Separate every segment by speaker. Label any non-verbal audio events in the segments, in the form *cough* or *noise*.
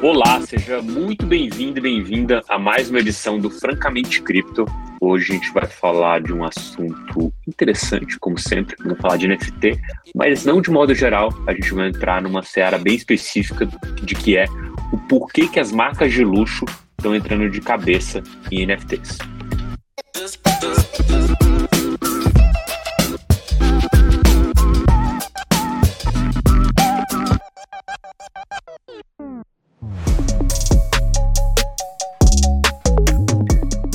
Speaker 1: Olá, seja muito bem-vindo e bem-vinda a mais uma edição do Francamente Cripto. Hoje a gente vai falar de um assunto interessante, como sempre, vamos falar de NFT, mas não de modo geral, a gente vai entrar numa seara bem específica de que é o porquê que as marcas de luxo estão entrando de cabeça em NFTs.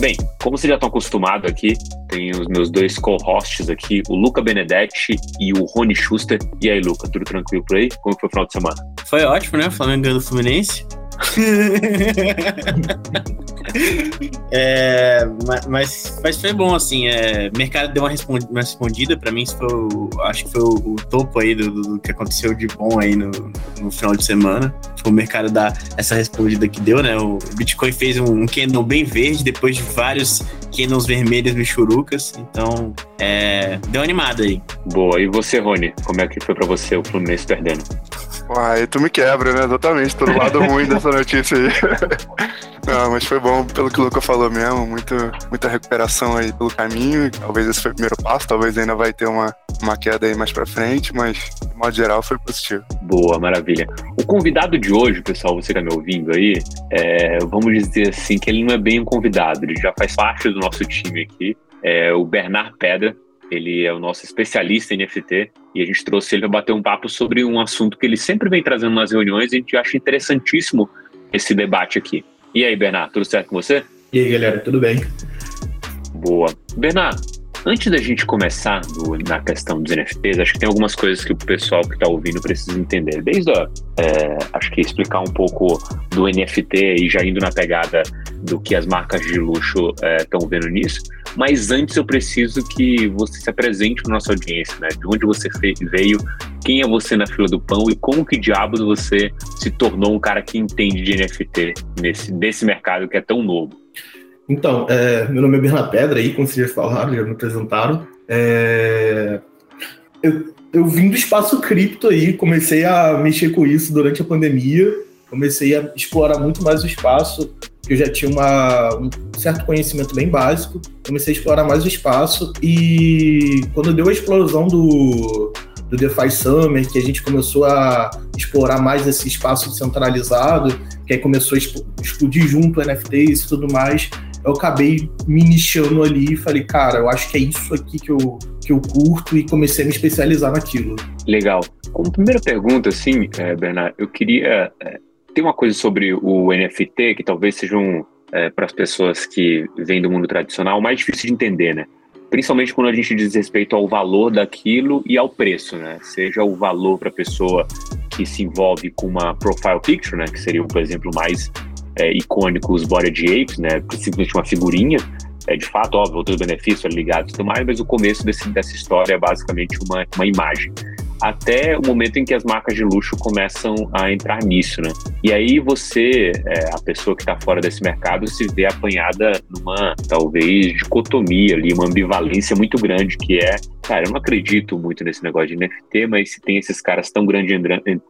Speaker 1: Bem, como vocês já estão acostumados aqui, tem os meus dois co-hosts aqui, o Luca Benedetti e o Rony Schuster. E aí, Luca, tudo tranquilo por aí? Como foi o final de semana?
Speaker 2: Foi ótimo, né? Flamengo ganhando do Fluminense. *laughs* é, mas, mas foi bom, assim. É, mercado deu uma, respondi, uma respondida. Para mim, isso foi o, acho que foi o, o topo aí do, do, que aconteceu de bom aí no, no final de semana. Foi o mercado dar essa respondida que deu, né? O Bitcoin fez um, um candle bem verde depois de vários candles vermelhos michurucas. Então, é, deu animada aí.
Speaker 1: Boa. E você, Rony? Como é que foi para você o Fluminense perdendo?
Speaker 3: Aí tu me quebra, né? Exatamente, todo lado *laughs* ruim dessa notícia aí. *laughs* Não, mas foi bom pelo que o Luca falou mesmo, muito, muita recuperação aí pelo caminho. Talvez esse foi o primeiro passo, talvez ainda vai ter uma, uma queda aí mais pra frente, mas de modo geral foi positivo.
Speaker 1: Boa, maravilha. O convidado de hoje, pessoal, você que tá me ouvindo aí, é, vamos dizer assim que ele não é bem um convidado, ele já faz parte do nosso time aqui. É o Bernard Pedra, ele é o nosso especialista em NFT e a gente trouxe ele para bater um papo sobre um assunto que ele sempre vem trazendo nas reuniões e a gente acha interessantíssimo esse debate aqui. E aí, Bernardo, tudo certo com você?
Speaker 4: E aí, galera, tudo bem?
Speaker 1: Boa. Bernardo, Antes da gente começar no, na questão dos NFTs, acho que tem algumas coisas que o pessoal que está ouvindo precisa entender. Desde, a, é, acho que explicar um pouco do NFT e já indo na pegada do que as marcas de luxo estão é, vendo nisso. Mas antes eu preciso que você se apresente para nossa audiência, né? De onde você veio, quem é você na fila do pão e como que diabos você se tornou um cara que entende de NFT nesse, nesse mercado que é tão novo.
Speaker 4: Então, é, meu nome é Bernardo Pedra, aí, como vocês já falaram, já me apresentaram. É, eu, eu vim do espaço cripto aí, comecei a mexer com isso durante a pandemia, comecei a explorar muito mais o espaço, eu já tinha uma, um certo conhecimento bem básico, comecei a explorar mais o espaço e quando deu a explosão do, do DeFi Summer, que a gente começou a explorar mais esse espaço centralizado, que aí começou a explodir junto NFTs e tudo mais, eu acabei me nichando ali e falei, cara, eu acho que é isso aqui que eu, que eu curto e comecei a me especializar naquilo.
Speaker 1: Legal. Como primeira pergunta, assim, é, Bernardo, eu queria. É, ter uma coisa sobre o NFT que talvez sejam, é, para as pessoas que vêm do mundo tradicional, mais difícil de entender, né? Principalmente quando a gente diz respeito ao valor daquilo e ao preço, né? Seja o valor para a pessoa que se envolve com uma profile picture, né? Que seria, por exemplo, mais é, icônicos Body Apes, né? Simplesmente uma figurinha. É, de fato, óbvio, outros benefícios ligados e tudo mais, mas o começo desse, dessa história é basicamente uma, uma imagem. Até o momento em que as marcas de luxo começam a entrar nisso, né? E aí você, é, a pessoa que está fora desse mercado, se vê apanhada numa, talvez, dicotomia ali, uma ambivalência muito grande, que é, cara, eu não acredito muito nesse negócio de NFT, mas se tem esses caras tão grandes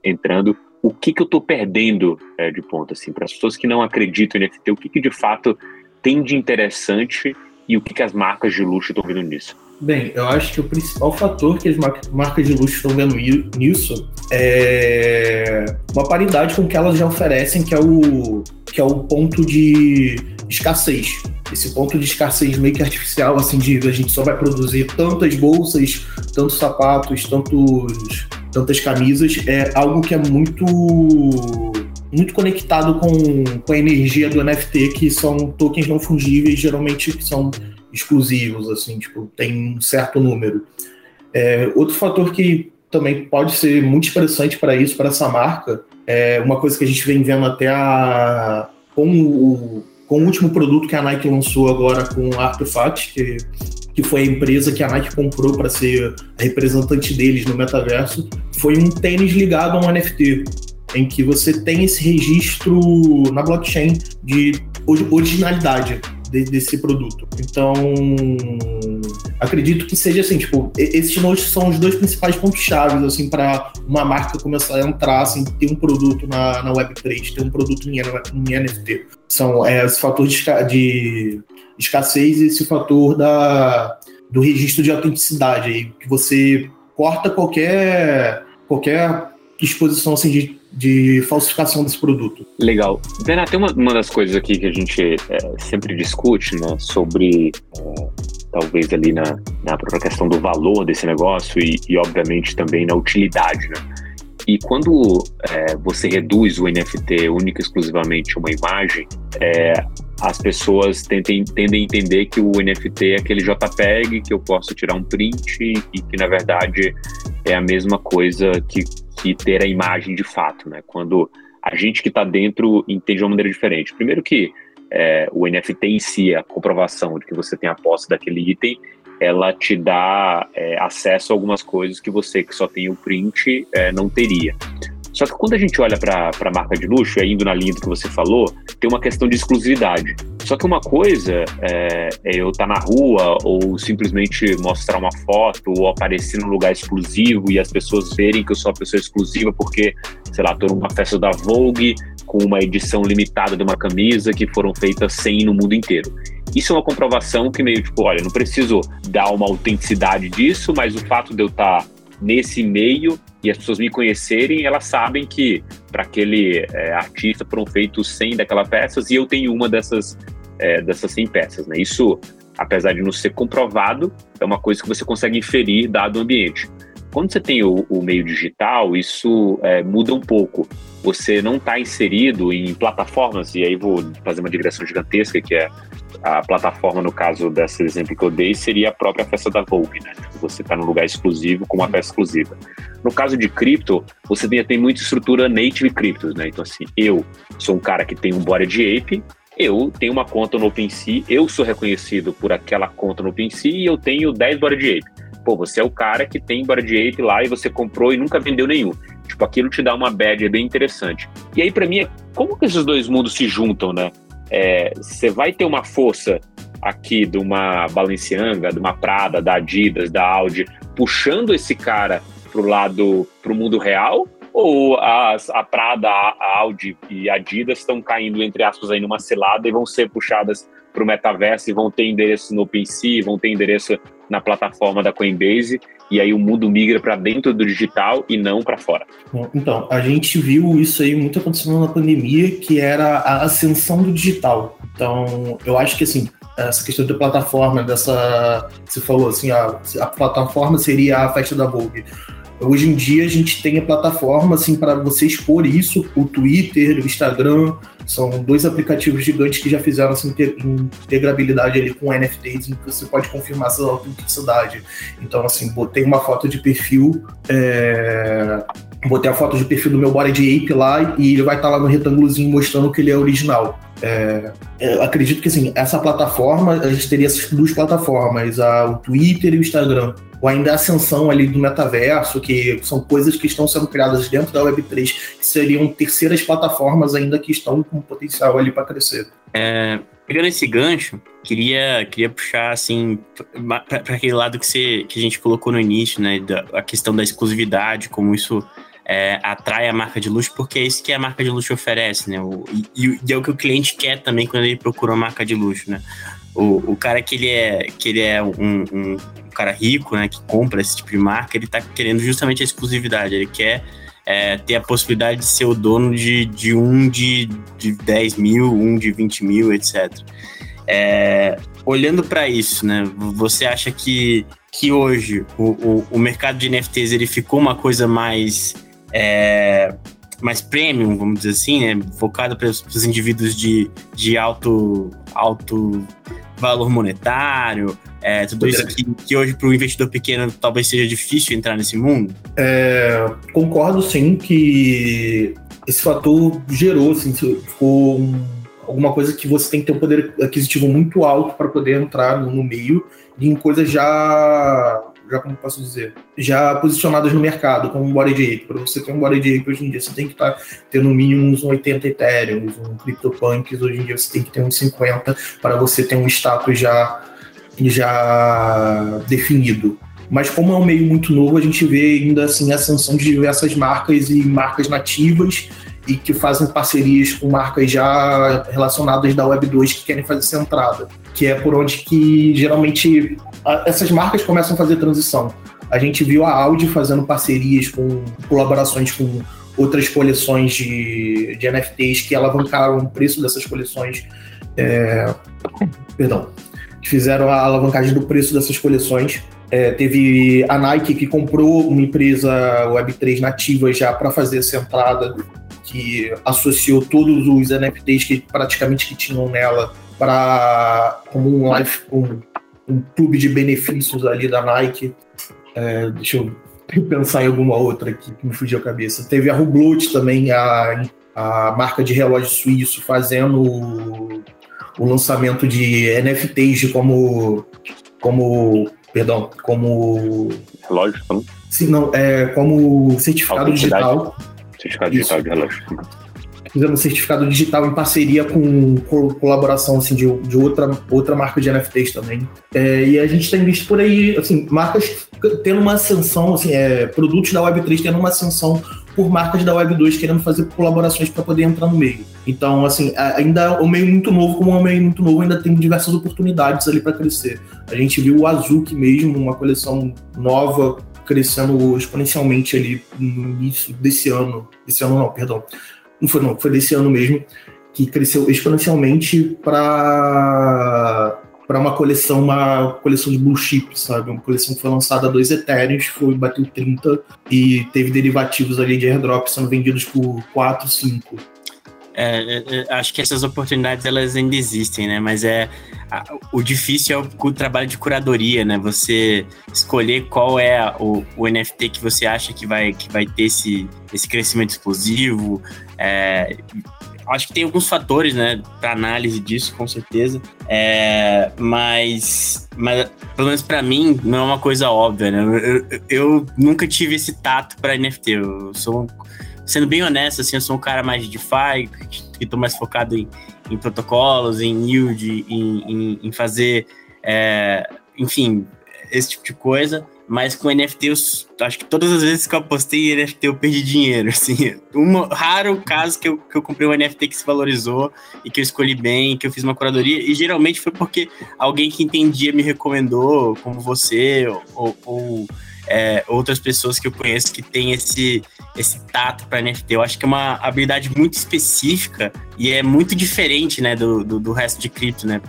Speaker 1: entrando, o que, que eu estou perdendo é, de ponto, assim, para as pessoas que não acreditam em NFT, o que, que de fato tem de interessante e o que, que as marcas de luxo estão vendo nisso?
Speaker 4: Bem, eu acho que o principal fator que as marcas de luxo estão vendo nisso é uma paridade com o que elas já oferecem, que é o, que é o ponto de escassez. Esse ponto de escassez meio que artificial, assim, de a gente só vai produzir tantas bolsas, tantos sapatos, tantos tantas camisas, é algo que é muito muito conectado com, com a energia do NFT, que são tokens não fungíveis, geralmente que são exclusivos, assim, tipo, tem um certo número. É, outro fator que também pode ser muito interessante para isso, para essa marca, é uma coisa que a gente vem vendo até a, com, o, com o último produto que a Nike lançou agora com a Artifact, que que foi a empresa que a Nike comprou para ser a representante deles no metaverso, foi um tênis ligado a um NFT, em que você tem esse registro na blockchain de originalidade de, desse produto. Então, acredito que seja assim, tipo, esses são os dois principais pontos chaves assim para uma marca começar a entrar, assim, ter um produto na, na Web3, ter um produto em, em NFT. São é, esse fator de, de escassez esse fator da, do registro de autenticidade aí, que você corta qualquer qualquer exposição assim de de falsificação desse produto.
Speaker 1: Legal. Bernardo, tem uma, uma das coisas aqui que a gente é, sempre discute, né, sobre é, talvez ali na, na própria questão do valor desse negócio e, e obviamente também na utilidade, né? E quando é, você reduz o NFT única e exclusivamente uma imagem, é, as pessoas tentem, tendem a entender que o NFT é aquele JPEG que eu posso tirar um print e que, na verdade, é a mesma coisa que, que ter a imagem de fato, né? Quando a gente que está dentro entende de uma maneira diferente. Primeiro que é, o NFT em si, a comprovação de que você tem a posse daquele item, ela te dá é, acesso a algumas coisas que você que só tem o print é, não teria. Só que quando a gente olha para a marca de luxo, indo na linha do que você falou, tem uma questão de exclusividade. Só que uma coisa é, é eu estar tá na rua ou simplesmente mostrar uma foto ou aparecer num lugar exclusivo e as pessoas verem que eu sou uma pessoa exclusiva porque, sei lá, estou numa festa da Vogue com uma edição limitada de uma camisa que foram feitas 100 no mundo inteiro. Isso é uma comprovação que meio tipo, olha, não preciso dar uma autenticidade disso, mas o fato de eu estar nesse meio e as pessoas me conhecerem, elas sabem que para aquele é, artista foram feitos 100 daquelas peças e eu tenho uma dessas, é, dessas 100 peças. Né? Isso, apesar de não ser comprovado, é uma coisa que você consegue inferir dado o ambiente. Quando você tem o, o meio digital, isso é, muda um pouco. Você não está inserido em plataformas, e aí vou fazer uma digressão gigantesca, que é a plataforma, no caso desse exemplo que eu dei, seria a própria festa da Vogue, né? Você está num lugar exclusivo com uma festa exclusiva. No caso de cripto, você tem, tem muita estrutura native criptos, né? Então, assim, eu sou um cara que tem um body de ape, eu tenho uma conta no OpenSea, eu sou reconhecido por aquela conta no OpenSea e eu tenho 10 body de ape. Pô, você é o cara que tem body de ape lá e você comprou e nunca vendeu nenhum. Tipo, aquilo te dá uma badge bem interessante. E aí, para mim, é como que esses dois mundos se juntam, né? É, você vai ter uma força aqui de uma Balenciaga, de uma Prada, da Adidas, da Audi, puxando esse cara pro lado, pro mundo real? Ou as, a Prada, a Audi e a Adidas estão caindo, entre aspas, aí numa cilada e vão ser puxadas para o metaverso e vão ter endereço no OpenSea, vão ter endereço na plataforma da Coinbase e aí o mundo migra para dentro do digital e não para fora.
Speaker 4: Então, a gente viu isso aí muito acontecendo na pandemia, que era a ascensão do digital. Então, eu acho que assim, essa questão da plataforma, dessa. Você falou assim, a, a plataforma seria a festa da Vogue. Hoje em dia a gente tem a plataforma assim para você expor isso, o Twitter, o Instagram, são dois aplicativos gigantes que já fizeram essa integrabilidade ali com NFTs, em que você pode confirmar sua autenticidade. Então, assim, botei uma foto de perfil, é... botei a foto de perfil do meu body de ape lá e ele vai estar lá no retângulozinho mostrando que ele é original. É, acredito que assim, essa plataforma, a gente teria essas duas plataformas, a, o Twitter e o Instagram ou ainda a ascensão ali do metaverso, que são coisas que estão sendo criadas dentro da Web3, que seriam terceiras plataformas ainda que estão com potencial ali para crescer.
Speaker 2: É, pegando esse gancho, queria, queria puxar assim para aquele lado que, você, que a gente colocou no início, né, da, a questão da exclusividade, como isso é, atrai a marca de luxo, porque é isso que a marca de luxo oferece, né? O, e, e, é o que o cliente quer também quando ele procura uma marca de luxo, né? O, o cara que ele é, que ele é um, um cara rico, né, que compra esse tipo de marca, ele está querendo justamente a exclusividade. Ele quer é, ter a possibilidade de ser o dono de, de um de, de 10 mil, um de 20 mil, etc. É, olhando para isso, né, você acha que, que hoje o, o, o, mercado de NFTs ele ficou uma coisa mais. É, mais premium, vamos dizer assim, né? Focado para os indivíduos de, de alto, alto valor monetário, é, tudo isso que, que hoje para o investidor pequeno talvez seja difícil entrar nesse mundo?
Speaker 4: É, concordo sim que esse fator gerou, assim, ficou um, alguma coisa que você tem que ter um poder aquisitivo muito alto para poder entrar no, no meio em coisas já já como posso dizer, já posicionadas no mercado, como um Body Ape. Para você ter um Body Ape hoje em dia, você tem que estar tá, tendo no mínimo uns 80 Ethereum, um CryptoPunks, hoje em dia você tem que ter uns 50 para você ter um status já, já definido. Mas como é um meio muito novo, a gente vê ainda assim a ascensão de diversas marcas e marcas nativas e que fazem parcerias com marcas já relacionadas da Web 2 que querem fazer essa entrada, que é por onde que geralmente essas marcas começam a fazer transição. A gente viu a Audi fazendo parcerias com colaborações com outras coleções de, de NFTs que alavancaram o preço dessas coleções. É, perdão, que fizeram a alavancagem do preço dessas coleções. É, teve a Nike que comprou uma empresa Web3 nativa já para fazer essa entrada que associou todos os NFTs que praticamente que tinham nela para como um um, um clube de benefícios ali da Nike. É, deixa eu *laughs* pensar em alguma outra aqui que me fugiu a cabeça. Teve a Hublot também, a, a marca de relógio suíço, fazendo o, o lançamento de NFTs como como perdão, como
Speaker 1: relógio, não?
Speaker 4: Sim, não, é como certificado digital
Speaker 1: Certificado digital de relógio.
Speaker 4: Fizemos certificado digital em parceria com, com colaboração assim, de, de, outra, outra marca de NFTs também. É, e a gente tem visto por aí, assim, marcas tendo uma ascensão, assim, é, produtos da Web3 tendo uma ascensão por marcas da Web2 querendo fazer colaborações para poder entrar no meio. Então, assim, ainda o meio muito novo, como é um meio muito novo, ainda tem diversas oportunidades ali para crescer. A gente viu o Azuki mesmo, uma coleção nova crescendo exponencialmente ali no início desse ano. Desse ano não, perdão. Não foi não, foi desse ano mesmo, que cresceu exponencialmente para para uma coleção, uma coleção de blue chip, sabe? Uma coleção que foi lançada a dois etéreos, foi bateu 30 e teve derivativos ali de airdrop sendo vendidos por 4, 5.
Speaker 2: É, é, é, acho que essas oportunidades elas ainda existem, né? Mas é a, o difícil é o, o, trabalho de curadoria, né? Você escolher qual é o, o, NFT que você acha que vai, que vai ter esse, esse crescimento explosivo. É, acho que tem alguns fatores, né, para análise disso, com certeza. É, mas, mas, pelo menos para mim, não é uma coisa óbvia, né? Eu, eu, eu nunca tive esse tato para NFT. Eu sou sendo bem honesto, assim, eu sou um cara mais de DeFi, que estou mais focado em, em, protocolos, em yield, em, em, em fazer, é, enfim, esse tipo de coisa. Mas com NFT, eu acho que todas as vezes que eu apostei em NFT, eu perdi dinheiro. *laughs* Assim, um raro caso que eu, que eu comprei um NFT que se valorizou e que eu escolhi bem, que eu fiz uma curadoria. E geralmente foi porque alguém que entendia me recomendou, como você, ou, ou é, outras pessoas que eu conheço que têm esse, esse tato para NFT. Eu acho que é uma habilidade muito específica e é muito diferente né, do, do, do resto de cripto. Né?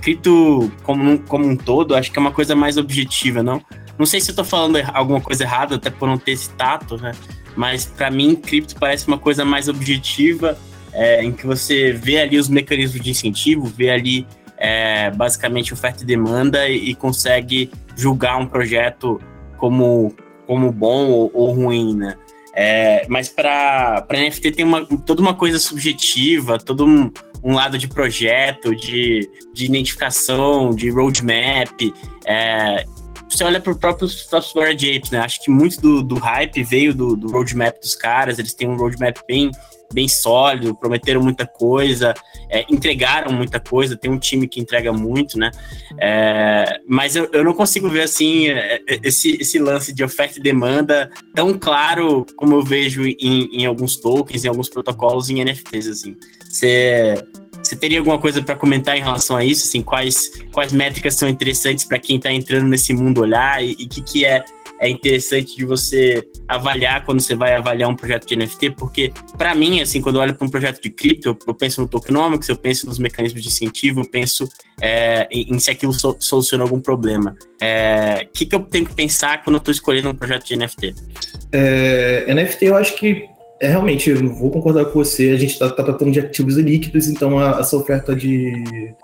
Speaker 2: Cripto como, como um todo, acho que é uma coisa mais objetiva, não? Não sei se eu estou falando alguma coisa errada, até por não ter esse tato, né? Mas para mim, cripto parece uma coisa mais objetiva, é, em que você vê ali os mecanismos de incentivo, vê ali é, basicamente oferta e demanda e, e consegue julgar um projeto como, como bom ou, ou ruim, né? É, mas para NFT tem uma, toda uma coisa subjetiva, todo um, um lado de projeto, de, de identificação, de roadmap. É, você olha para o próprio Software Apes, né? Acho que muito do, do hype veio do, do roadmap dos caras, eles têm um roadmap bem bem sólido, prometeram muita coisa, é, entregaram muita coisa, tem um time que entrega muito, né? É, mas eu, eu não consigo ver assim é, é, esse, esse lance de oferta e demanda tão claro como eu vejo em, em alguns tokens, em alguns protocolos em NFTs, assim. Você você teria alguma coisa para comentar em relação a isso? Assim, quais, quais métricas são interessantes para quem está entrando nesse mundo olhar e o que, que é é interessante de você avaliar quando você vai avaliar um projeto de NFT, porque para mim, assim, quando eu olho para um projeto de cripto, eu penso no tokenomics, eu penso nos mecanismos de incentivo, eu penso é, em, se aquilo so, soluciona algum problema. O é, que, que eu tenho que pensar quando eu estou escolhendo um projeto de NFT?
Speaker 4: É, NFT, eu acho que é, realmente, eu vou concordar com você. A gente está tá tratando de ativos líquidos, então a, essa oferta de.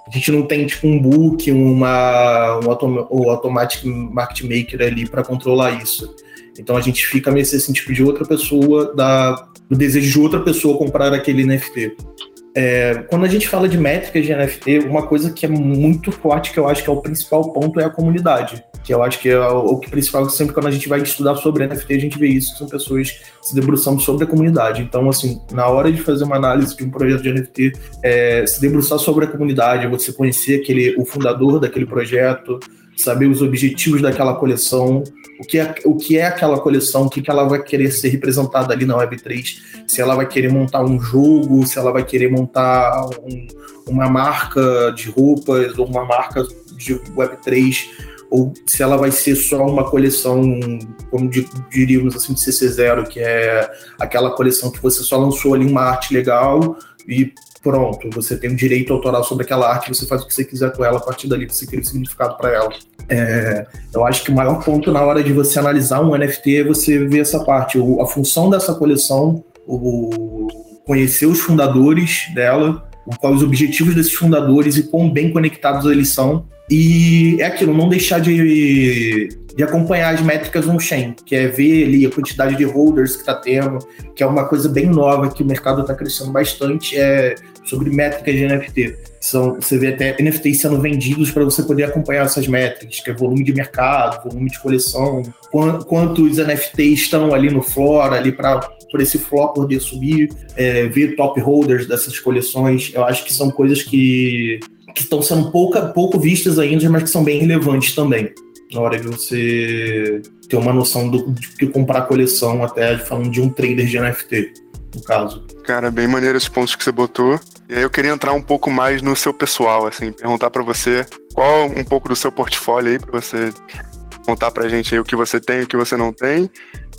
Speaker 4: A gente não tem tipo um book, uma, um autom, ou automatic market maker ali para controlar isso. Então a gente fica meio assim, tipo, de outra pessoa, da, do desejo de outra pessoa comprar aquele NFT. É, quando a gente fala de métricas de NFT, uma coisa que é muito forte, que eu acho que é o principal ponto, é a comunidade. Que eu acho que é o, que principal, sempre quando a gente vai estudar sobre NFT, a gente vê isso, são pessoas se debruçando sobre a comunidade. Então, assim, na hora de fazer uma análise de um projeto de NFT, é, se debruçar sobre a comunidade, você conhecer aquele, o fundador daquele projeto, saber os objetivos daquela coleção, o que é, o que é aquela coleção, o que, que ela vai querer ser representada ali na Web3, se ela vai querer montar um jogo, se ela vai querer montar um, uma marca de roupas ou uma marca de Web3, ou se ela vai ser só uma coleção, como diríamos assim, de CC0, que é aquela coleção que você só lançou ali uma arte legal e pronto, você tem um direito autoral sobre aquela arte, você faz o que você quiser com ela, a partir dali você cria o significado para ela. É, eu acho que o maior ponto na hora de você analisar um NFT é você ver essa parte, o, a função dessa coleção, o, conhecer os fundadores dela, quais os objetivos desses fundadores e quão bem conectados eles são. E é aquilo, não deixar de, de acompanhar as métricas on-chain, que é ver ali a quantidade de holders que está tendo, que é uma coisa bem nova que o mercado está crescendo bastante, é sobre métricas de NFT. São, você vê até NFTs sendo vendidos para você poder acompanhar essas métricas, que é volume de mercado, volume de coleção, quantos NFTs estão ali no floor, ali para por esse floor poder subir, é, ver top holders dessas coleções. Eu acho que são coisas que que estão sendo pouca, pouco vistas ainda, mas que são bem relevantes também. Na hora de você ter uma noção do, que comprar a coleção, até falando de um trader de NFT no caso.
Speaker 3: Cara, bem maneiro esses pontos que você botou. E aí eu queria entrar um pouco mais no seu pessoal, assim, perguntar para você qual um pouco do seu portfólio aí, para você contar pra gente aí o que você tem e o que você não tem.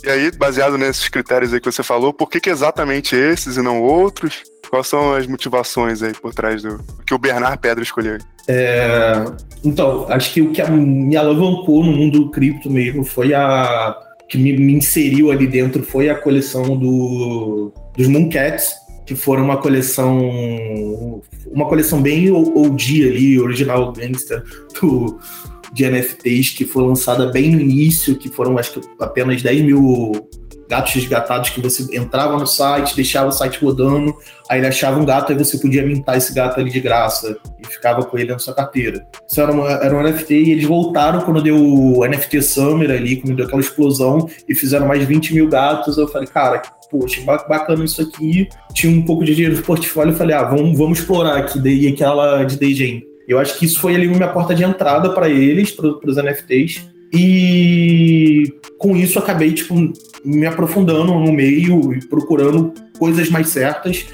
Speaker 3: E aí, baseado nesses critérios aí que você falou, por que, que exatamente esses e não outros? Quais são as motivações aí por trás do que o Bernard Pedro escolheu?
Speaker 4: É, então, acho que o que me alavancou no mundo do cripto mesmo foi a que me, me inseriu ali dentro foi a coleção do, dos Mooncats, que foram uma coleção uma coleção bem OG ali, original gangster do, de NFTs, que foi lançada bem no início, que foram acho que apenas 10 mil gatos resgatados que você entrava no site, deixava o site rodando, aí ele achava um gato, aí você podia mintar esse gato ali de graça e ficava com ele na sua carteira. Isso era, uma, era um NFT e eles voltaram quando deu o NFT Summer ali, quando deu aquela explosão e fizeram mais 20 mil gatos. Eu falei, cara, poxa, bacana isso aqui. Tinha um pouco de dinheiro no portfólio e falei, ah, vamos, vamos explorar aqui, daí aquela de DJing. Eu acho que isso foi ali minha porta de entrada para eles, para os NFTs. E com isso acabei tipo, me aprofundando no meio e procurando coisas mais certas.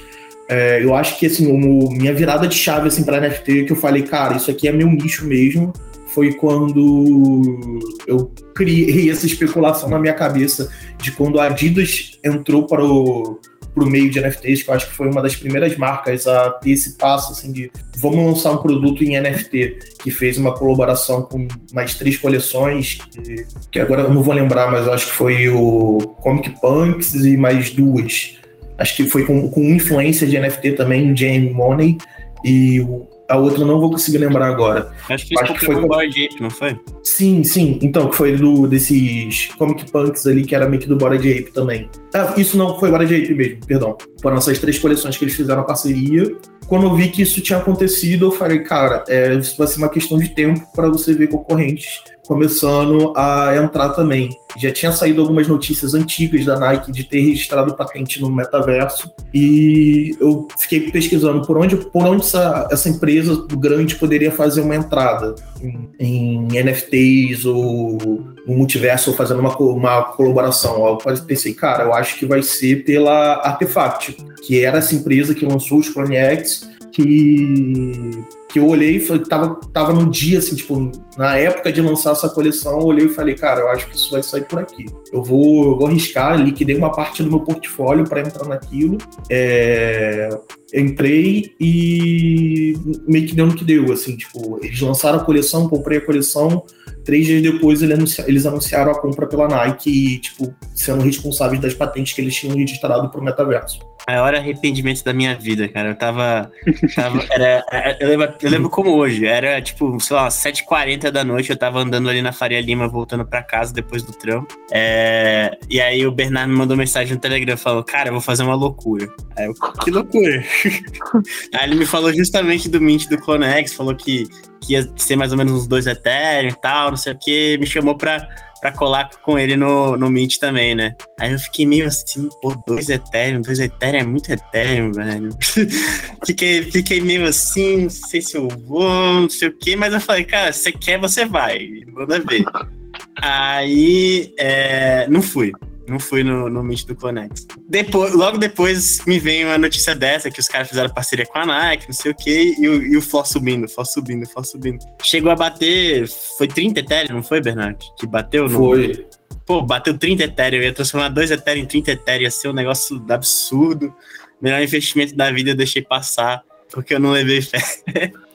Speaker 4: É, eu acho que assim, o, minha virada de chave assim, para NFT, que eu falei, cara, isso aqui é meu nicho mesmo, foi quando eu criei *laughs* essa especulação na minha cabeça de quando a Adidas entrou para o para o meio de NFTs, que eu acho que foi uma das primeiras marcas a ter esse passo assim de vamos lançar um produto em NFT, que fez uma colaboração com mais três coleções, que, que agora eu não vou lembrar, mas acho que foi o Comic Punks e mais duas. Acho que foi com, com influência de NFT também, Jam Money e o a outra eu não vou conseguir lembrar agora.
Speaker 2: Acho que, Acho que foi Bored Ape, não foi?
Speaker 4: Sim, sim. Então, que foi do, desses comic punks ali, que era meio que do Bored Ape também. Ah, isso não foi Bored Ape mesmo, perdão. Foram essas três coleções que eles fizeram a parceria. Quando eu vi que isso tinha acontecido, eu falei, cara, é, isso vai ser uma questão de tempo para você ver concorrentes começando a entrar também. Já tinha saído algumas notícias antigas da Nike de ter registrado patente no metaverso e eu fiquei pesquisando por onde, por onde essa, essa empresa grande poderia fazer uma entrada em, em NFTs ou no multiverso ou fazendo uma, uma colaboração. Eu pensei, cara, eu acho que vai ser pela Artefact, que era essa empresa que lançou os Clone X que que eu olhei e tava, tava no dia, assim, tipo, na época de lançar essa coleção, eu olhei e falei, cara, eu acho que isso vai sair por aqui. Eu vou, eu vou arriscar, liquidei uma parte do meu portfólio para entrar naquilo. É, entrei e meio que deu no que deu, assim, tipo, eles lançaram a coleção, comprei a coleção, três dias depois eles anunciaram a compra pela Nike e, tipo, sendo responsáveis das patentes que eles tinham registrado pro metaverso
Speaker 2: maior arrependimento da minha vida, cara. Eu tava. tava era, eu, lembro, eu lembro como hoje. Era tipo, sei lá, 7h40 da noite. Eu tava andando ali na Faria Lima, voltando pra casa depois do trampo. É, e aí o Bernardo me mandou mensagem no Telegram falou: Cara, eu vou fazer uma loucura. Aí eu, que loucura? *laughs* aí ele me falou justamente do Mint do Clonex, falou que que ia ser mais ou menos uns dois Ethereum e tal, não sei o que, me chamou pra, pra colar com ele no, no Mint também, né? Aí eu fiquei meio assim, pô, dois Ethereum, dois Ethereum é muito Ethereum, velho. *laughs* fiquei, fiquei meio assim, não sei se eu vou, não sei o que, mas eu falei, cara, você quer, você vai, manda ver. *laughs* Aí, é, não fui. Não fui no, no Meet do Conex. Depois, logo depois me veio uma notícia dessa, que os caras fizeram parceria com a Nike, não sei o quê, e o, e o Fló subindo, Fló subindo, Fló subindo. Chegou a bater, foi 30 Ethereum, não foi, Bernardo? Que bateu?
Speaker 4: Foi.
Speaker 2: Pô, bateu 30 Ethereum, ia transformar 2 Ethereum em 30 Ethereum, ia ser um negócio absurdo. Melhor investimento da vida eu deixei passar, porque eu não levei fé. *laughs*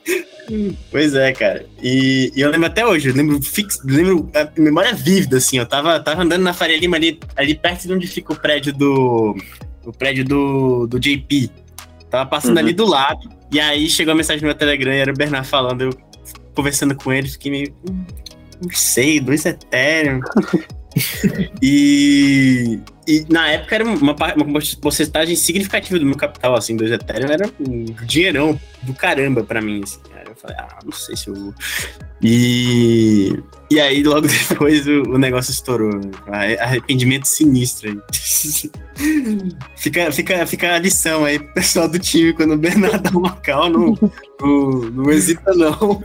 Speaker 2: Pois é, cara. E, e, eu lembro até hoje, eu lembro fixo, lembro a memória vívida, assim. Eu tava, tava andando na Faria Lima ali, ali perto de onde fica o prédio do. O prédio do, do JP. Tava passando uhum. ali do lado. E aí chegou a mensagem no meu Telegram e era o Bernard falando, eu conversando com ele, fiquei meio. Hum, não sei, dois Ethereum. *laughs* e, e na época era uma, uma porcentagem significativa do meu capital, assim, dois Ethereum era um dinheirão do caramba pra mim, assim. Eu falei, ah, não sei se eu vou. E, e aí, logo *laughs* depois, o, o negócio estourou. Arrependimento sinistro aí. *laughs* fica, fica, fica a lição aí, pessoal do time, quando o Bernardo *laughs* dá uma cal, não, não, não hesita, não.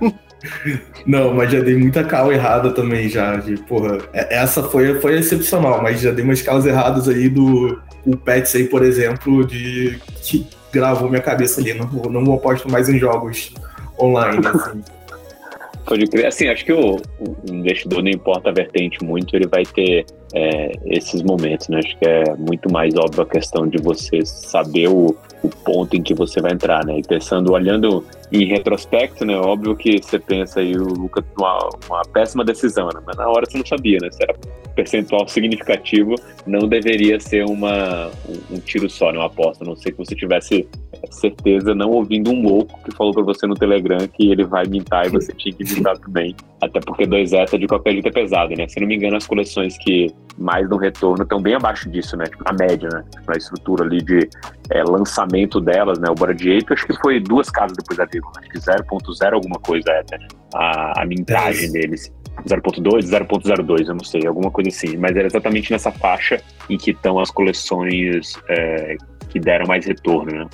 Speaker 4: Não, mas já dei muita cal errada também, já. De, porra, é, essa foi, foi excepcional, mas já dei umas calas erradas aí do o Pets aí, por exemplo, de que gravou minha cabeça ali. Não, não aposto mais em jogos online. Assim.
Speaker 1: Pode crer. Assim, acho que o, o, investidor, não importa a vertente muito, ele vai ter é, esses momentos, né? Acho que é muito mais óbvio a questão de você saber o, o ponto em que você vai entrar, né? E pensando, olhando em retrospecto, né? Óbvio que você pensa aí, o Lucas, uma, uma péssima decisão, né? Mas na hora você não sabia, né? Se era percentual significativo, não deveria ser uma, um, um tiro só, né? Uma aposta. A não sei que você tivesse certeza, não ouvindo um louco que falou para você no Telegram que ele vai mintar e você tinha que mintar também. Até porque dois ETA de qualquer jeito é pesado, né? Se não me engano, as coleções que mais dão retorno estão bem abaixo disso, né? Tipo, a média, né? Na estrutura ali de é, lançamento delas, né? O Bora de Ape, acho que foi duas casas depois da vírgula. Acho que 0.0 alguma coisa é, né? A, a mintagem é deles. 0.2, 0.02, eu não sei, alguma coisa assim. Mas era exatamente nessa faixa em que estão as coleções é, que deram mais retorno, né?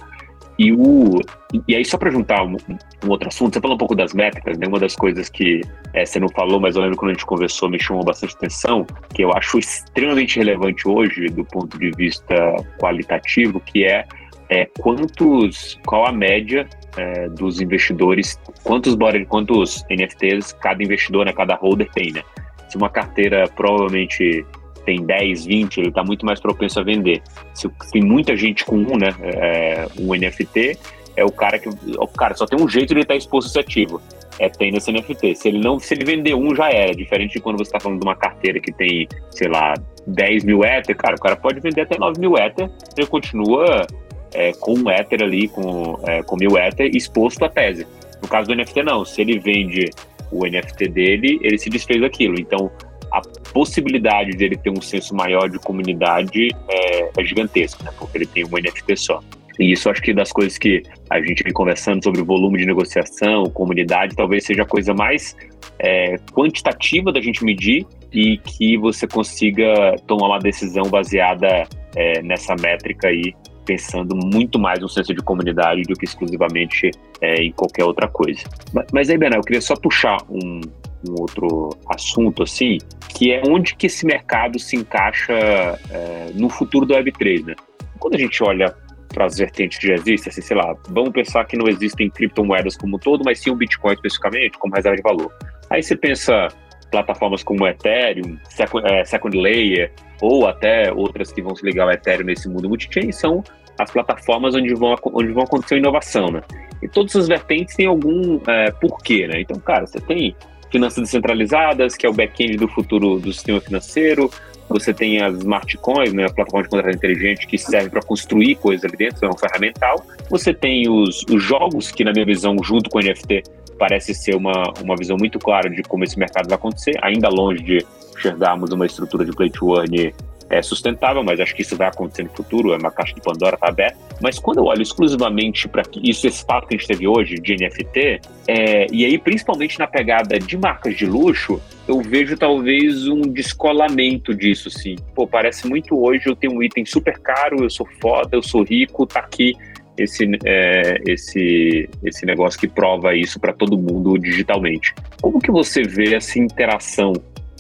Speaker 1: E, o, e aí, só para juntar um, um, outro assunto, você falou um pouco das métricas, né? Uma das coisas que é, você não falou, mas eu lembro quando a gente conversou, me chamou bastante atenção, que eu acho extremamente relevante hoje, do ponto de vista qualitativo, que é, é quantos, qual a média é, dos investidores, quantos, quantos NFTs cada investidor, né, cada holder tem, né? Se uma carteira provavelmente tem 10, 20, ele está muito mais propenso a vender. Se tem muita gente com um, né, é, um NFT, é o cara que. O cara só tem um jeito de ele estar tá exposto a esse ativo. É tem nesse NFT. Se ele não, se ele vender um, já é. Diferente de quando você está falando de uma carteira que tem, sei lá, 10 mil Ether, cara, o cara pode vender até 9 mil Ether, ele continua é, com um Ether ali, com, é, com mil Ether, exposto à tese. No caso do NFT, não. Se ele vende o NFT dele, ele se desfez daquilo. Então, a possibilidade de ele ter um senso maior de comunidade é, é gigantesca, né? Porque ele tem um NFT só. E isso acho que das coisas que a gente vem conversando sobre volume de negociação, comunidade, talvez seja a coisa mais é, quantitativa da gente medir e que você consiga tomar uma decisão baseada é, nessa métrica aí, pensando muito mais no senso de comunidade do que exclusivamente é, em qualquer outra coisa. Mas, mas aí, Bernal, eu queria só puxar um, um outro assunto assim, que é onde que esse mercado se encaixa é, no futuro do Web3, né? Quando a gente olha para as vertentes que já existem, assim, sei lá, vamos pensar que não existem criptomoedas como um todo, mas sim o Bitcoin especificamente como reserva de valor. Aí você pensa plataformas como o Ethereum, Second, é, Second Layer, ou até outras que vão se ligar ao Ethereum nesse mundo multi-chain, são as plataformas onde vão, onde vão acontecer inovação, né? E todas as vertentes têm algum é, porquê, né? Então, cara, você tem finanças descentralizadas, que é o back-end do futuro do sistema financeiro. Você tem as smart coins, né, a plataforma de contrato inteligente que serve para construir coisas ali dentro, é um ferramental. Você tem os, os jogos, que na minha visão, junto com o NFT, parece ser uma, uma visão muito clara de como esse mercado vai acontecer, ainda longe de enxergarmos uma estrutura de play to earn é sustentável, mas acho que isso vai acontecer no futuro, é uma caixa de Pandora, está aberta. Mas quando eu olho exclusivamente para isso, esse papo que a gente teve hoje de NFT, é, e aí principalmente na pegada de marcas de luxo, eu vejo talvez um descolamento disso, sim. Pô, parece muito hoje eu tenho um item super caro, eu sou foda, eu sou rico, tá aqui esse, é, esse, esse negócio que prova isso para todo mundo digitalmente. Como que você vê essa interação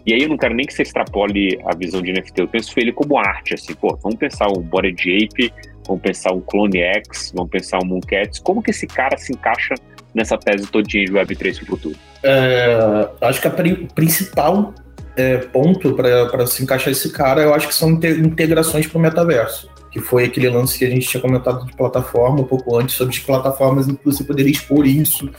Speaker 1: e aí eu não quero nem que você extrapole a visão de NFT, eu penso ele como arte, assim, pô, vamos pensar um Body Ape, vamos pensar um Clone X, vamos pensar um Mooncats, como que esse cara se encaixa nessa tese todinha de Web3 para o futuro?
Speaker 4: É, acho que o principal é, ponto para se encaixar esse cara, eu acho que são integrações para o metaverso, que foi aquele lance que a gente tinha comentado de plataforma um pouco antes, sobre as plataformas em que você poderia expor isso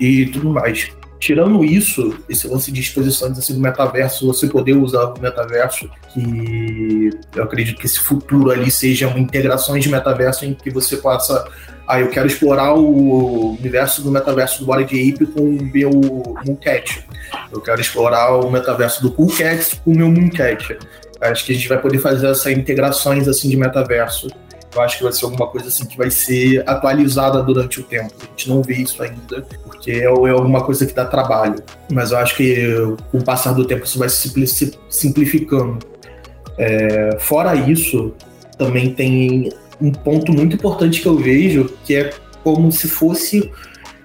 Speaker 4: e tudo mais. Tirando isso, esse lance de exposições assim, do metaverso, você poder usar o metaverso, que eu acredito que esse futuro ali seja uma integração de metaverso em que você possa. Ah, eu quero explorar o universo do metaverso do Body Ape com o meu Mooncat. Eu quero explorar o metaverso do Cool Cat com o meu Mooncat. Acho que a gente vai poder fazer essas integrações assim de metaverso eu acho que vai ser alguma coisa assim que vai ser atualizada durante o tempo. A gente não vê isso ainda, porque é, é alguma coisa que dá trabalho. Mas eu acho que com o passar do tempo isso vai se simplificando. É, fora isso, também tem um ponto muito importante que eu vejo, que é como se fosse.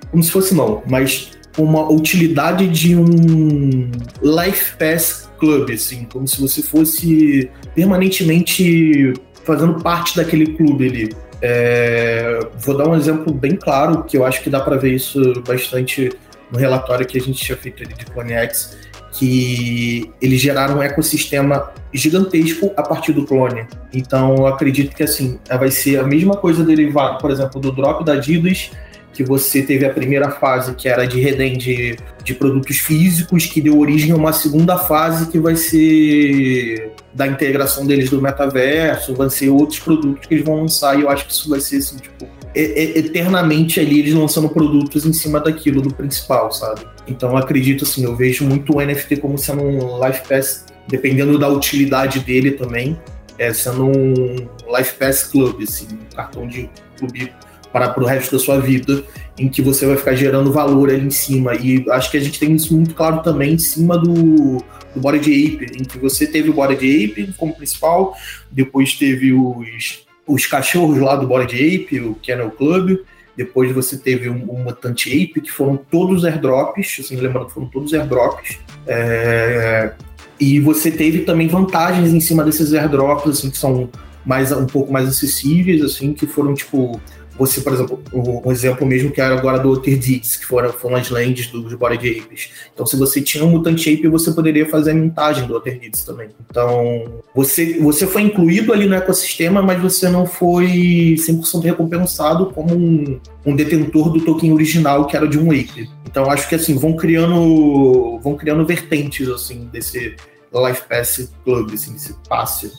Speaker 4: Como se fosse não, mas uma utilidade de um Life Pass Club, assim, como se você fosse permanentemente fazendo parte daquele clube ali. É, vou dar um exemplo bem claro, que eu acho que dá para ver isso bastante no relatório que a gente tinha feito ali de CloneX, que eles geraram um ecossistema gigantesco a partir do clone. Então, eu acredito que assim, vai ser a mesma coisa derivada, por exemplo, do drop da Adidas que você teve a primeira fase, que era de redem de, de produtos físicos, que deu origem a uma segunda fase que vai ser da integração deles do metaverso, vão ser outros produtos que eles vão lançar, e eu acho que isso vai ser assim, tipo, eternamente ali eles lançando produtos em cima daquilo, do principal, sabe? Então eu acredito assim, eu vejo muito o NFT como sendo um Life Pass, dependendo da utilidade dele também, é, sendo um Life Pass Club, assim, um cartão de clube para o resto da sua vida, em que você vai ficar gerando valor ali em cima. E acho que a gente tem isso muito claro também em cima do, do Body Ape, em que você teve o Body Ape como principal, depois teve os, os cachorros lá do Body Ape, o Kennel Club, depois você teve um, um Mutante Ape, que foram todos airdrops, assim, lembrando que foram todos airdrops. É, e você teve também vantagens em cima desses airdrops, assim, que são mais, um pouco mais acessíveis, assim, que foram, tipo, você, por exemplo, um exemplo mesmo que era agora do Oterdits, que foram, foram as lands dos Body Apes. Então, se você tinha um Mutant Ape, você poderia fazer a mintagem do Oterdits também. Então, você, você foi incluído ali no ecossistema, mas você não foi 100% recompensado como um, um detentor do token original, que era de um Ape. Então, acho que, assim, vão criando, vão criando vertentes, assim, desse Life Pass Club, assim, desse passe.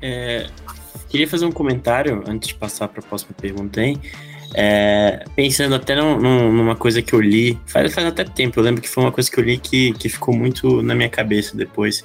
Speaker 2: É, Queria fazer um comentário antes de passar para a próxima pergunta aí. É, pensando até num, numa coisa que eu li, faz, faz até tempo, eu lembro que foi uma coisa que eu li que, que ficou muito na minha cabeça depois.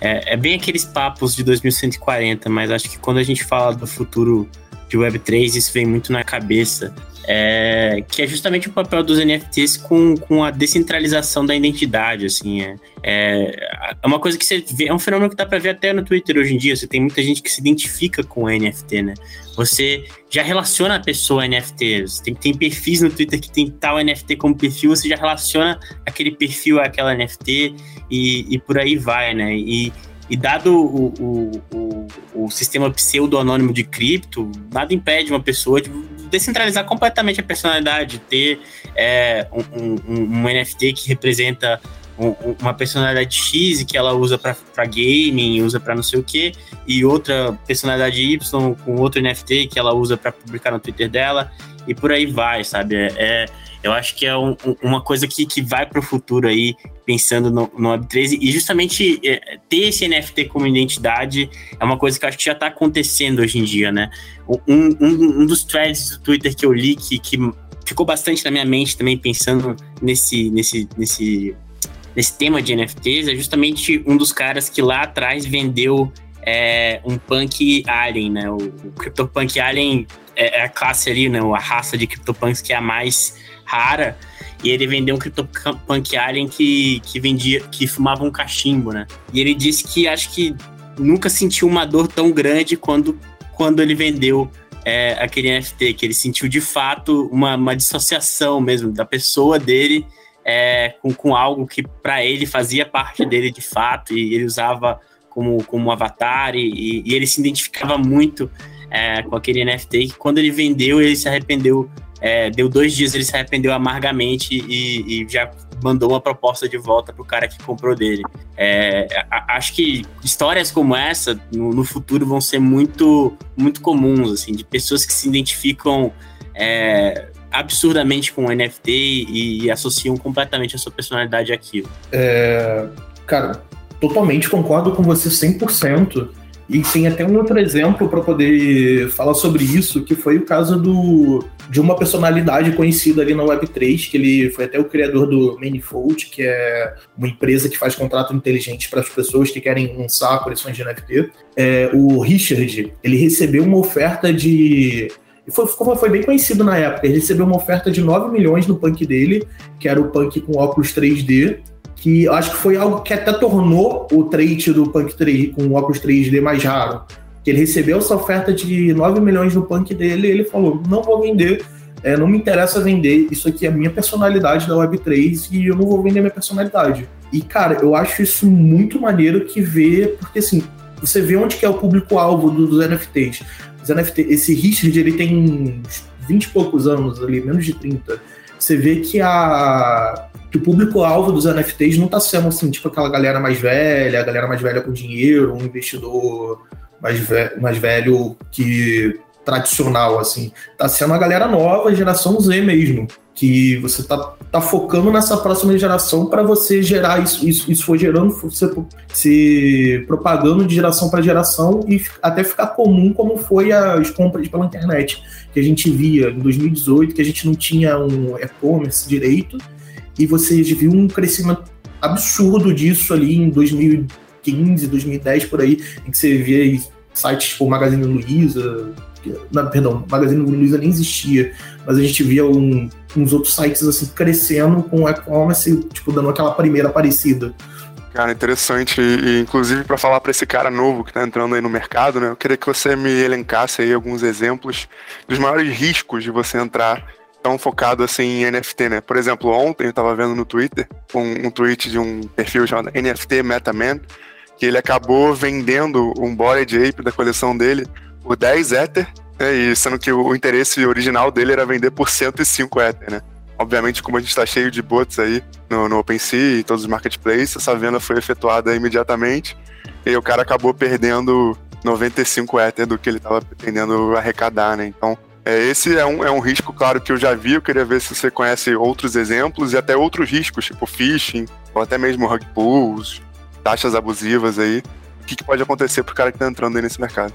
Speaker 2: É, é bem aqueles papos de 2140, mas acho que quando a gente fala do futuro de Web3, isso vem muito na cabeça. É, que é justamente o papel dos NFTs com, com a descentralização da identidade, assim, é, é, é uma coisa que você vê, é um fenômeno que dá para ver até no Twitter hoje em dia, você tem muita gente que se identifica com NFT, né, você já relaciona a pessoa a NFT, tem, tem perfis no Twitter que tem tal NFT como perfil, você já relaciona aquele perfil àquela NFT e, e por aí vai, né, e e dado o, o, o, o sistema pseudo-anônimo de cripto, nada impede uma pessoa de descentralizar completamente a personalidade, ter é, um, um, um, NFT que representa um, uma personalidade X que ela usa para gaming, usa para não sei o que, e outra personalidade Y com outro NFT que ela usa para publicar no Twitter dela, e por aí vai, sabe? É, é eu acho que é um, uma coisa que, que vai para o futuro aí, pensando no, no Web3, e justamente é, ter esse NFT como identidade é uma coisa que eu acho que já está acontecendo hoje em dia, né? Um, um, um, dos threads do Twitter que eu li que, que ficou bastante na minha mente também, pensando nesse, nesse, nesse, nesse tema de NFTs, é justamente um dos caras que lá atrás vendeu é, um punk alien, né? O, o CryptoPunk Alien é, é, a classe ali, né? A raça de CryptoPunks que é a mais rara. E ele vendeu um CryptoPunk Alien que, que vendia, que fumava um cachimbo, né? E ele disse que acho que nunca sentiu uma dor tão grande quando, quando ele vendeu é, aquele NFT, que ele sentiu de fato uma, uma dissociação mesmo da pessoa dele é, com, com algo que para ele fazia parte dele de fato, e ele usava como, como avatar, e, e ele se identificava muito é, com aquele NFT, que quando ele vendeu, ele se arrependeu, é, deu dois dias, ele se arrependeu amargamente e, e já mandou uma proposta de volta pro cara que comprou dele. É, acho que histórias como essa no, no, futuro vão ser muito, muito comuns, assim, de pessoas que se identificam é, absurdamente com o NFT e, e, associam completamente a sua personalidade àquilo.
Speaker 4: É, cara, totalmente concordo com você 100%. E tem até um outro exemplo para poder falar sobre isso, que foi o caso do, de uma personalidade conhecida ali na Web3, que ele foi até o criador do Manifold, que é uma empresa que faz contrato inteligente para as pessoas que querem lançar coleções de NFT. É, o Richard, ele recebeu uma oferta de foi, foi bem conhecido na época. Ele recebeu uma oferta de 9 milhões no punk dele, que era o punk com óculos 3D, que acho que foi algo que até tornou o trade do punk 3 com óculos 3D mais raro. Que ele recebeu essa oferta de 9 milhões no punk dele e ele falou: não vou vender, é, não me interessa vender, isso aqui é a minha personalidade da Web3 e eu não vou vender minha personalidade. E, cara, eu acho isso muito maneiro que vê, porque assim, você vê onde que é o público-alvo dos NFTs os NFT, esse Richard, ele tem 20 e poucos anos ali, menos de 30. Você vê que a que o público-alvo dos NFTs não está sendo assim, tipo aquela galera mais velha, a galera mais velha com dinheiro, um investidor mais, ve mais velho que tradicional, assim. Tá sendo a galera nova, geração Z mesmo. Que você tá, tá focando nessa próxima geração para você gerar isso, isso, isso foi gerando, você se propagando de geração para geração e até ficar comum como foi as compras pela internet, que a gente via em 2018, que a gente não tinha um e-commerce direito, e você viu um crescimento absurdo disso ali em 2015, 2010 por aí, em que você via sites tipo Magazine Luiza, na, perdão, Magazine Luiza nem existia, mas a gente via um, uns outros sites assim crescendo com e-commerce, tipo, dando aquela primeira aparecida.
Speaker 3: Cara, interessante. E, inclusive, para falar para esse cara novo que está entrando aí no mercado, né? Eu queria que você me elencasse aí alguns exemplos dos maiores riscos de você entrar tão focado assim em NFT, né? Por exemplo, ontem eu estava vendo no Twitter um, um tweet de um perfil chamado NFT MetaMan, que ele acabou vendendo um Bored Ape da coleção dele por 10 Ether, né, e sendo que o interesse original dele era vender por 105 Ether, né? Obviamente, como a gente está cheio de bots aí no, no OpenSea e todos os marketplaces, essa venda foi efetuada imediatamente e o cara acabou perdendo 95 Ether do que ele estava pretendendo arrecadar, né? Então, é, esse é um, é um risco, claro, que eu já vi. Eu queria ver se você conhece outros exemplos e até outros riscos, tipo phishing, ou até mesmo rug pulls, taxas abusivas aí. O que, que pode acontecer pro cara que está entrando aí nesse mercado?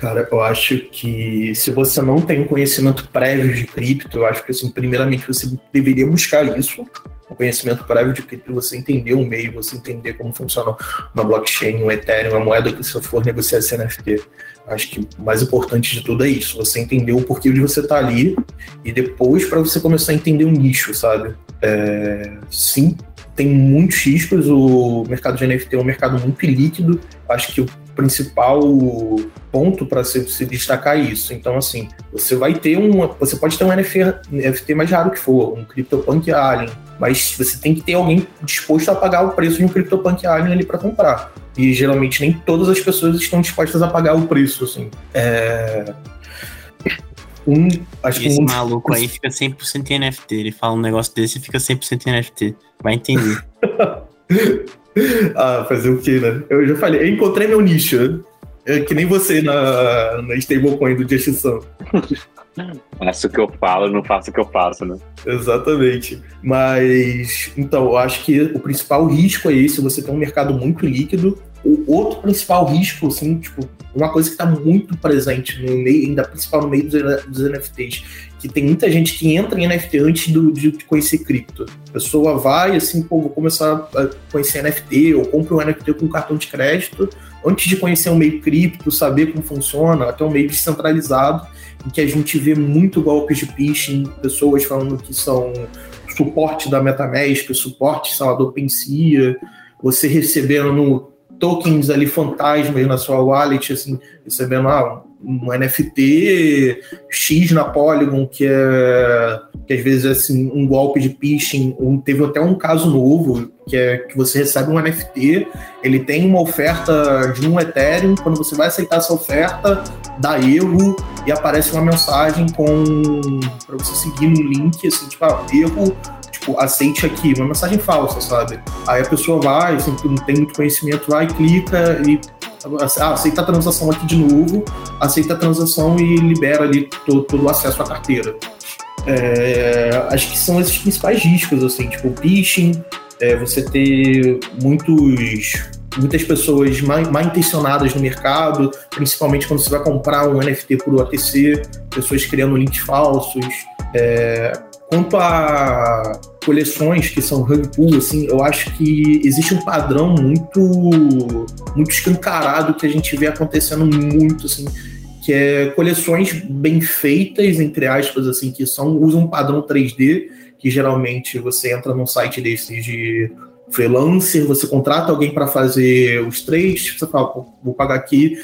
Speaker 4: Cara, eu acho que se você não tem um conhecimento prévio de cripto, eu acho que, assim, primeiramente você deveria buscar isso, um conhecimento prévio de cripto, você entender o meio, você entender como funciona uma blockchain, um Ethereum, uma moeda que você for negociar esse NFT. Acho que o mais importante de tudo é isso, você entender o porquê de você estar tá ali e depois para você começar a entender o nicho, sabe? É, sim, tem muitos riscos, o mercado de NFT é um mercado muito líquido, acho que o principal ponto para se, se, destacar isso. Então, assim, você vai ter um. Você pode ter um NFT mais raro que for, um CryptoPunk Alien, mas você tem que ter alguém disposto a pagar o preço de um CryptoPunk Alien ali para comprar. E geralmente nem todas as pessoas estão dispostas a pagar o preço, assim. É...
Speaker 2: Um, acho esse um... maluco aí fica 100% em NFT. Ele fala um negócio desse e fica 100% em NFT. Vai entender. *laughs*
Speaker 4: ah, fazer o quê, né? Eu já falei, eu encontrei meu nicho. É que nem você na, na stablecoin do Justice
Speaker 1: Faço o que eu falo, não faço o que eu faço, né?
Speaker 4: Exatamente. Mas, então, eu acho que o principal risco é esse, você tem um mercado muito líquido. O outro principal risco, assim, tipo, uma coisa que está muito presente no meio, ainda principal no meio dos, dos NFTs, que tem muita gente que entra em NFT antes do, de conhecer cripto. A pessoa vai, assim, pô, vou começar a conhecer NFT, ou compra um NFT com cartão de crédito, antes de conhecer o meio cripto, saber como funciona, até um meio descentralizado, em que a gente vê muito golpes de phishing, pessoas falando que são suporte da MetaMask, suporte, sei lá, do OpenSea, você recebendo tokens ali fantasmas na sua wallet, assim, recebendo ah, um NFT X na Polygon, que é que às vezes é assim, um golpe de phishing. Um, teve até um caso novo, que é que você recebe um NFT, ele tem uma oferta de um Ethereum, quando você vai aceitar essa oferta, dá erro e aparece uma mensagem com para você seguir um link, assim, tipo, ah, erro tipo, aceite aqui, uma mensagem falsa, sabe? Aí a pessoa vai, assim, não tem muito conhecimento, vai, clica e ah, aceita a transação aqui de novo, aceita a transação e libera ali todo, todo o acesso à carteira. É, acho que são esses principais riscos, assim, tipo, phishing, é, você ter muitos muitas pessoas mal, mal, intencionadas no mercado, principalmente quando você vai comprar um NFT por OTC, pessoas criando links falsos. É, quanto a coleções que são rug pull, assim, eu acho que existe um padrão muito muito escancarado que a gente vê acontecendo muito, assim, que é coleções bem feitas, entre aspas, assim, que são usam um padrão 3D, que geralmente você entra num site desses de freelancer, você contrata alguém para fazer os trades, você fala, vou pagar aqui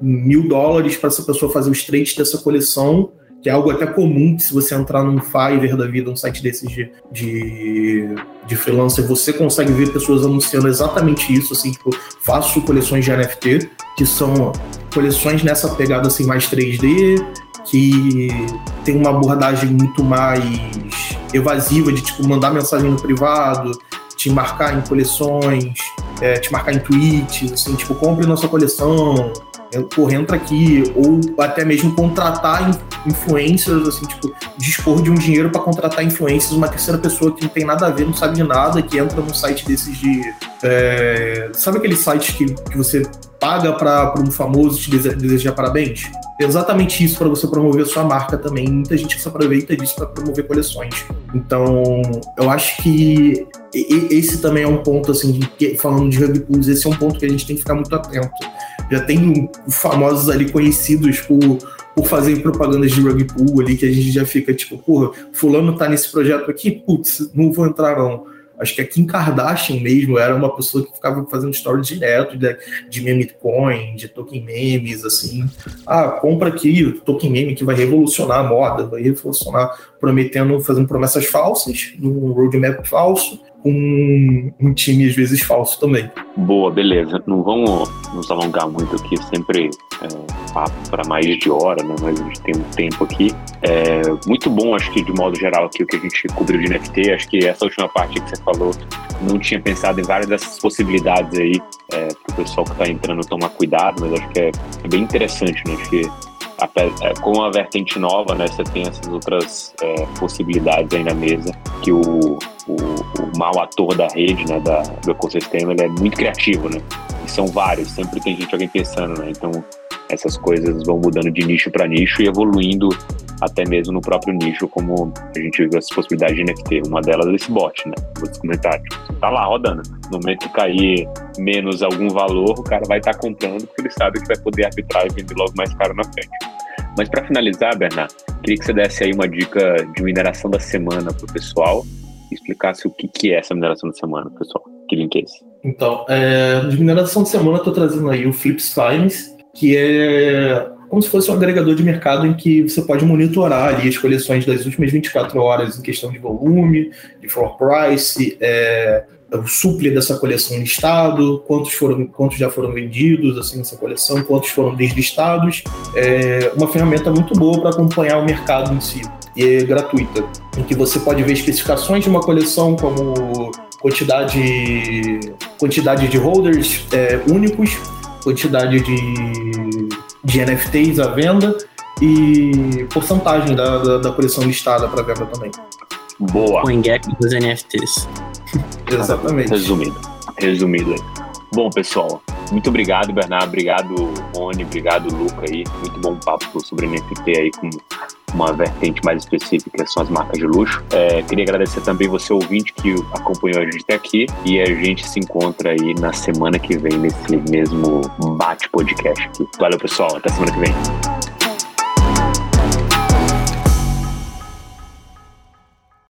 Speaker 4: mil dólares para essa pessoa fazer os trades dessa coleção, que é algo até comum que se você entrar num Fiverr da vida, um site desses de, de, de freelancer, você consegue ver pessoas anunciando exatamente isso, assim, tipo, faço coleções de NFT, que são coleções nessa pegada assim mais 3D, que tem uma abordagem muito mais evasiva de tipo mandar mensagem no privado, te marcar em coleções, é, te marcar em tweets, assim, tipo, compre nossa coleção, porra, entra aqui, ou até mesmo contratar influencers, assim, tipo, dispor de um dinheiro para contratar influencers, uma terceira pessoa que não tem nada a ver, não sabe de nada, que entra num site desses de. É, sabe aquele site que, que você paga para um famoso te desejar parabéns? exatamente isso para você promover a sua marca também. Muita gente se aproveita disso para promover coleções. Então, eu acho que esse também é um ponto, assim, falando de rug pulls, esse é um ponto que a gente tem que ficar muito atento já tem famosos ali conhecidos por, por fazerem propagandas de rug pool ali, que a gente já fica tipo, porra, fulano tá nesse projeto aqui, putz, não vou entrar não. Acho que a Kim Kardashian mesmo era uma pessoa que ficava fazendo stories direto de, de meme coin, de token memes, assim. Ah, compra aqui token meme que vai revolucionar a moda, vai revolucionar, prometendo, fazendo promessas falsas, num roadmap falso, com um time às vezes falso também.
Speaker 1: Boa, beleza. Não vamos nos alongar muito aqui, sempre é, papo para mais de hora, né? mas a gente tem um tempo aqui. É, muito bom, acho que de modo geral aqui o que a gente cobriu de NFT, acho que essa última parte que você falou, não tinha pensado em várias dessas possibilidades aí, é, para o pessoal que está entrando tomar cuidado, mas acho que é, é bem interessante, né? Acho que com a vertente nova, né, você tem essas outras é, possibilidades aí na mesa que o, o, o mau ator da rede, né, da, do ecossistema, ele é muito criativo, né? E são vários, sempre tem gente alguém pensando, né? Então essas coisas vão mudando de nicho para nicho e evoluindo até mesmo no próprio nicho, como a gente viu essas possibilidades de NFT. Uma delas é esse bot, né? Vou comentar, tipo, tá lá rodando. No momento que cair menos algum valor, o cara vai estar tá comprando porque ele sabe que vai poder arbitrar e vender logo mais caro na frente. Mas para finalizar, Bernardo, queria que você desse aí uma dica de mineração da semana para o pessoal e explicasse o que, que é essa mineração da semana, pessoal. Que link é esse?
Speaker 4: Então, é, de mineração de semana, eu estou trazendo aí o Flips Finance, que é como se fosse um agregador de mercado em que você pode monitorar ali as coleções das últimas 24 horas em questão de volume, de floor price, é, o suple dessa coleção listado, quantos foram, quantos já foram vendidos assim nessa coleção, quantos foram deslistados. É uma ferramenta muito boa para acompanhar o mercado em si e é gratuita, em que você pode ver especificações de uma coleção como quantidade quantidade de holders é, únicos, quantidade de, de NFTs à venda e porcentagem da, da, da coleção listada para venda também.
Speaker 1: Boa.
Speaker 2: O gap dos NFTs.
Speaker 4: Exatamente.
Speaker 1: Resumido. Resumido aí. Bom, pessoal, muito obrigado, Bernardo. Obrigado, Rony. Obrigado, Luca aí. Muito bom papo sobre NFT aí com uma vertente mais específica, são as marcas de luxo. É, queria agradecer também você, ouvinte, que acompanhou a gente até aqui e a gente se encontra aí na semana que vem nesse mesmo bate-podcast aqui. Valeu, pessoal. Até semana que vem.